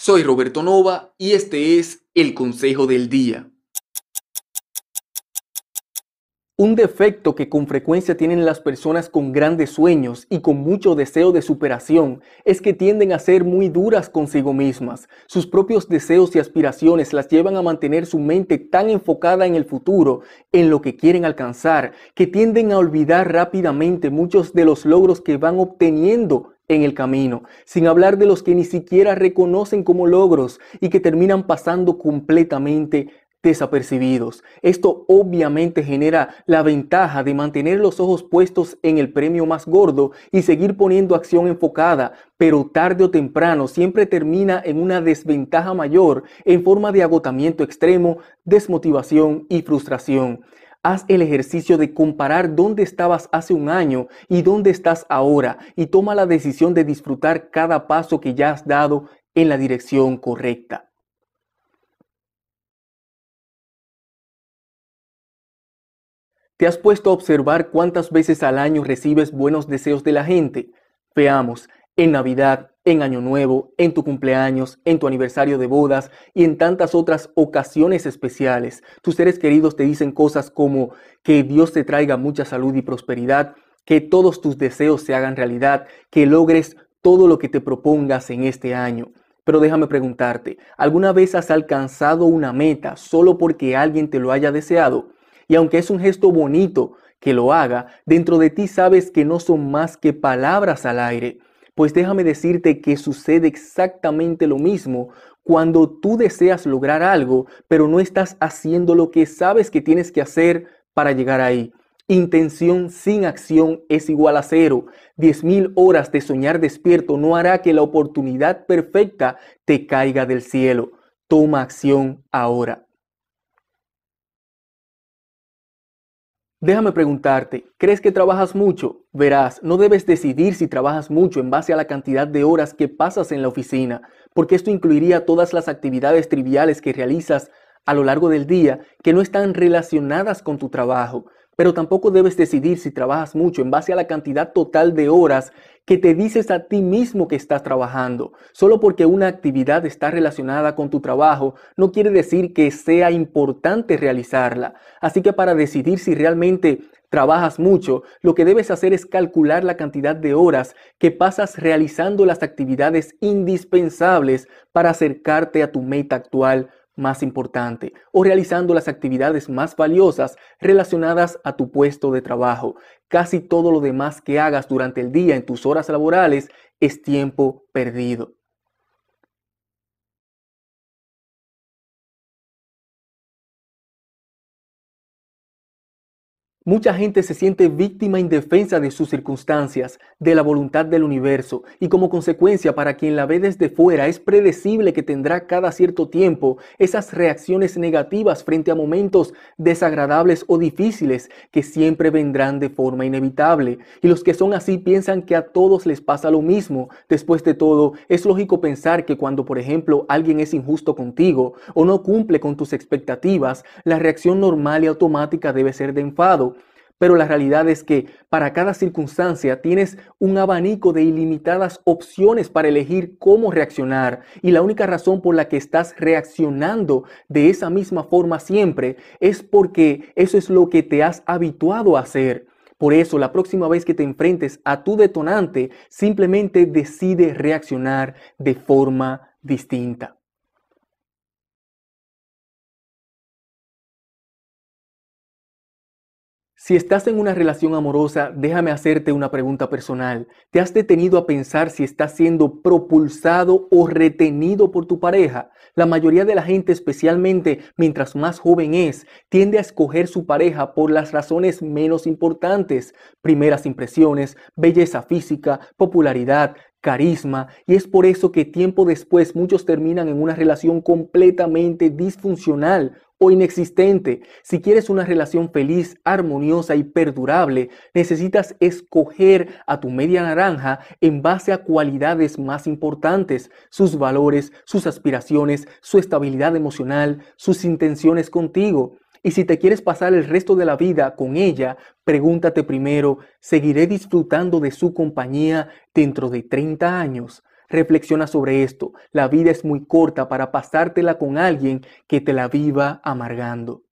Soy Roberto Nova y este es el Consejo del Día. Un defecto que con frecuencia tienen las personas con grandes sueños y con mucho deseo de superación es que tienden a ser muy duras consigo mismas. Sus propios deseos y aspiraciones las llevan a mantener su mente tan enfocada en el futuro, en lo que quieren alcanzar, que tienden a olvidar rápidamente muchos de los logros que van obteniendo en el camino, sin hablar de los que ni siquiera reconocen como logros y que terminan pasando completamente desapercibidos. Esto obviamente genera la ventaja de mantener los ojos puestos en el premio más gordo y seguir poniendo acción enfocada, pero tarde o temprano siempre termina en una desventaja mayor en forma de agotamiento extremo, desmotivación y frustración. Haz el ejercicio de comparar dónde estabas hace un año y dónde estás ahora y toma la decisión de disfrutar cada paso que ya has dado en la dirección correcta. ¿Te has puesto a observar cuántas veces al año recibes buenos deseos de la gente? Veamos, en Navidad, en Año Nuevo, en tu cumpleaños, en tu aniversario de bodas y en tantas otras ocasiones especiales. Tus seres queridos te dicen cosas como que Dios te traiga mucha salud y prosperidad, que todos tus deseos se hagan realidad, que logres todo lo que te propongas en este año. Pero déjame preguntarte, ¿alguna vez has alcanzado una meta solo porque alguien te lo haya deseado? Y aunque es un gesto bonito que lo haga, dentro de ti sabes que no son más que palabras al aire. Pues déjame decirte que sucede exactamente lo mismo cuando tú deseas lograr algo, pero no estás haciendo lo que sabes que tienes que hacer para llegar ahí. Intención sin acción es igual a cero. Diez mil horas de soñar despierto no hará que la oportunidad perfecta te caiga del cielo. Toma acción ahora. Déjame preguntarte, ¿crees que trabajas mucho? Verás, no debes decidir si trabajas mucho en base a la cantidad de horas que pasas en la oficina, porque esto incluiría todas las actividades triviales que realizas a lo largo del día que no están relacionadas con tu trabajo. Pero tampoco debes decidir si trabajas mucho en base a la cantidad total de horas que te dices a ti mismo que estás trabajando. Solo porque una actividad está relacionada con tu trabajo no quiere decir que sea importante realizarla. Así que para decidir si realmente trabajas mucho, lo que debes hacer es calcular la cantidad de horas que pasas realizando las actividades indispensables para acercarte a tu meta actual más importante o realizando las actividades más valiosas relacionadas a tu puesto de trabajo. Casi todo lo demás que hagas durante el día en tus horas laborales es tiempo perdido. Mucha gente se siente víctima indefensa de sus circunstancias, de la voluntad del universo, y como consecuencia para quien la ve desde fuera es predecible que tendrá cada cierto tiempo esas reacciones negativas frente a momentos desagradables o difíciles que siempre vendrán de forma inevitable. Y los que son así piensan que a todos les pasa lo mismo. Después de todo, es lógico pensar que cuando, por ejemplo, alguien es injusto contigo o no cumple con tus expectativas, la reacción normal y automática debe ser de enfado. Pero la realidad es que para cada circunstancia tienes un abanico de ilimitadas opciones para elegir cómo reaccionar. Y la única razón por la que estás reaccionando de esa misma forma siempre es porque eso es lo que te has habituado a hacer. Por eso, la próxima vez que te enfrentes a tu detonante, simplemente decide reaccionar de forma distinta. Si estás en una relación amorosa, déjame hacerte una pregunta personal. ¿Te has detenido a pensar si estás siendo propulsado o retenido por tu pareja? La mayoría de la gente, especialmente mientras más joven es, tiende a escoger su pareja por las razones menos importantes. Primeras impresiones, belleza física, popularidad, carisma y es por eso que tiempo después muchos terminan en una relación completamente disfuncional o inexistente. Si quieres una relación feliz, armoniosa y perdurable, necesitas escoger a tu media naranja en base a cualidades más importantes, sus valores, sus aspiraciones, su estabilidad emocional, sus intenciones contigo. Y si te quieres pasar el resto de la vida con ella, pregúntate primero, ¿seguiré disfrutando de su compañía dentro de 30 años? Reflexiona sobre esto. La vida es muy corta para pasártela con alguien que te la viva amargando.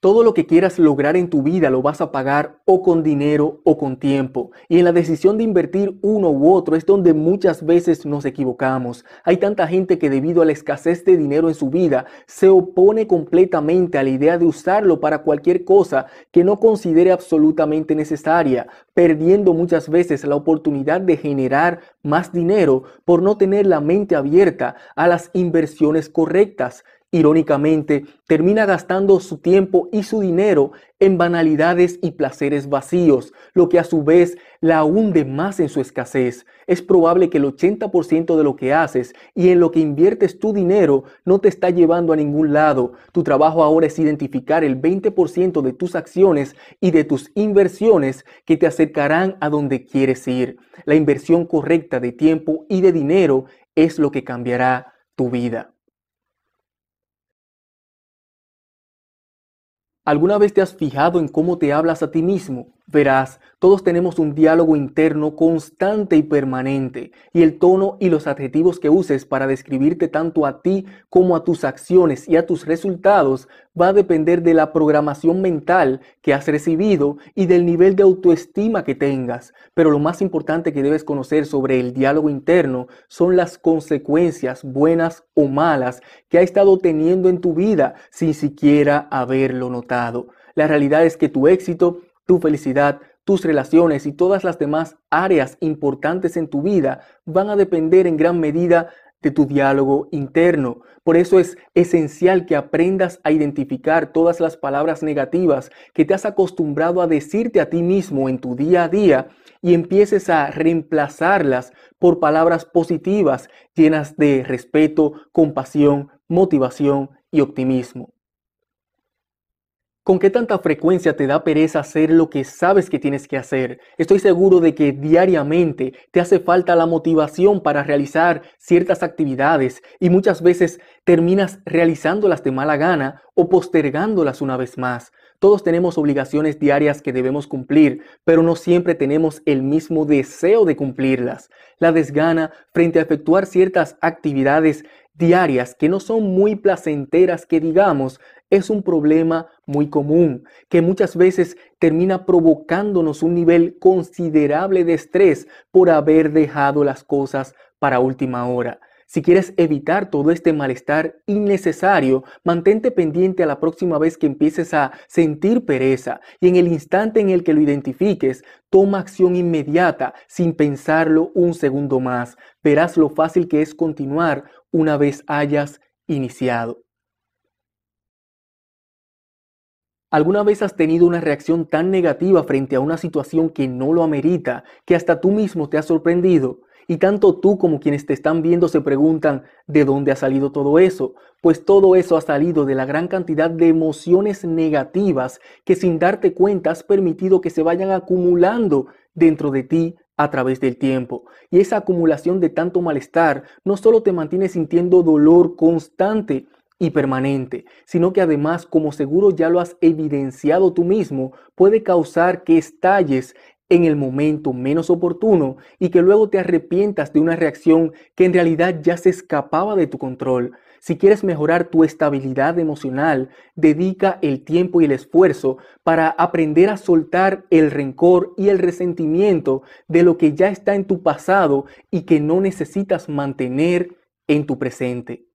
Todo lo que quieras lograr en tu vida lo vas a pagar o con dinero o con tiempo. Y en la decisión de invertir uno u otro es donde muchas veces nos equivocamos. Hay tanta gente que debido a la escasez de dinero en su vida se opone completamente a la idea de usarlo para cualquier cosa que no considere absolutamente necesaria, perdiendo muchas veces la oportunidad de generar más dinero por no tener la mente abierta a las inversiones correctas. Irónicamente, termina gastando su tiempo y su dinero en banalidades y placeres vacíos, lo que a su vez la hunde más en su escasez. Es probable que el 80% de lo que haces y en lo que inviertes tu dinero no te está llevando a ningún lado. Tu trabajo ahora es identificar el 20% de tus acciones y de tus inversiones que te acercarán a donde quieres ir. La inversión correcta de tiempo y de dinero es lo que cambiará tu vida. ¿Alguna vez te has fijado en cómo te hablas a ti mismo? Verás, todos tenemos un diálogo interno constante y permanente, y el tono y los adjetivos que uses para describirte tanto a ti como a tus acciones y a tus resultados va a depender de la programación mental que has recibido y del nivel de autoestima que tengas. Pero lo más importante que debes conocer sobre el diálogo interno son las consecuencias, buenas o malas, que ha estado teniendo en tu vida sin siquiera haberlo notado. La realidad es que tu éxito tu felicidad, tus relaciones y todas las demás áreas importantes en tu vida van a depender en gran medida de tu diálogo interno. Por eso es esencial que aprendas a identificar todas las palabras negativas que te has acostumbrado a decirte a ti mismo en tu día a día y empieces a reemplazarlas por palabras positivas llenas de respeto, compasión, motivación y optimismo. ¿Con qué tanta frecuencia te da pereza hacer lo que sabes que tienes que hacer? Estoy seguro de que diariamente te hace falta la motivación para realizar ciertas actividades y muchas veces terminas realizándolas de mala gana o postergándolas una vez más. Todos tenemos obligaciones diarias que debemos cumplir, pero no siempre tenemos el mismo deseo de cumplirlas. La desgana frente a efectuar ciertas actividades diarias que no son muy placenteras que digamos, es un problema muy común que muchas veces termina provocándonos un nivel considerable de estrés por haber dejado las cosas para última hora. Si quieres evitar todo este malestar innecesario, mantente pendiente a la próxima vez que empieces a sentir pereza y en el instante en el que lo identifiques, toma acción inmediata sin pensarlo un segundo más. Verás lo fácil que es continuar una vez hayas iniciado. ¿Alguna vez has tenido una reacción tan negativa frente a una situación que no lo amerita, que hasta tú mismo te has sorprendido? Y tanto tú como quienes te están viendo se preguntan, ¿de dónde ha salido todo eso? Pues todo eso ha salido de la gran cantidad de emociones negativas que sin darte cuenta has permitido que se vayan acumulando dentro de ti a través del tiempo. Y esa acumulación de tanto malestar no solo te mantiene sintiendo dolor constante, y permanente, sino que además, como seguro ya lo has evidenciado tú mismo, puede causar que estalles en el momento menos oportuno y que luego te arrepientas de una reacción que en realidad ya se escapaba de tu control. Si quieres mejorar tu estabilidad emocional, dedica el tiempo y el esfuerzo para aprender a soltar el rencor y el resentimiento de lo que ya está en tu pasado y que no necesitas mantener en tu presente.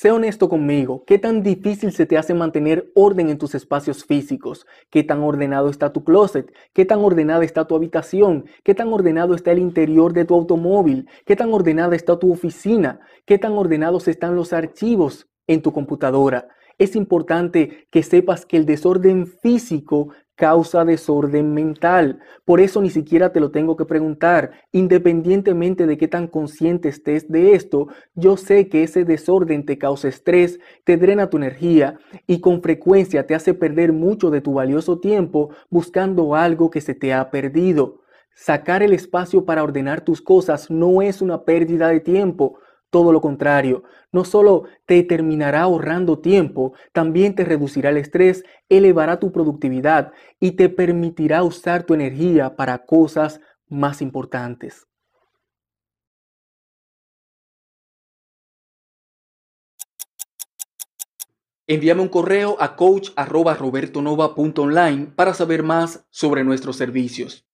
Sé honesto conmigo, ¿qué tan difícil se te hace mantener orden en tus espacios físicos? ¿Qué tan ordenado está tu closet? ¿Qué tan ordenada está tu habitación? ¿Qué tan ordenado está el interior de tu automóvil? ¿Qué tan ordenada está tu oficina? ¿Qué tan ordenados están los archivos en tu computadora? Es importante que sepas que el desorden físico causa desorden mental. Por eso ni siquiera te lo tengo que preguntar. Independientemente de qué tan consciente estés de esto, yo sé que ese desorden te causa estrés, te drena tu energía y con frecuencia te hace perder mucho de tu valioso tiempo buscando algo que se te ha perdido. Sacar el espacio para ordenar tus cosas no es una pérdida de tiempo, Todo lo contrario, no solo te terminará ahorrando tiempo, también te reducirá el estrés, elevará tu productividad y te permitirá usar tu energía para cosas más importantes. Envíame un correo a coach.robertonova.online para saber más sobre nuestros servicios.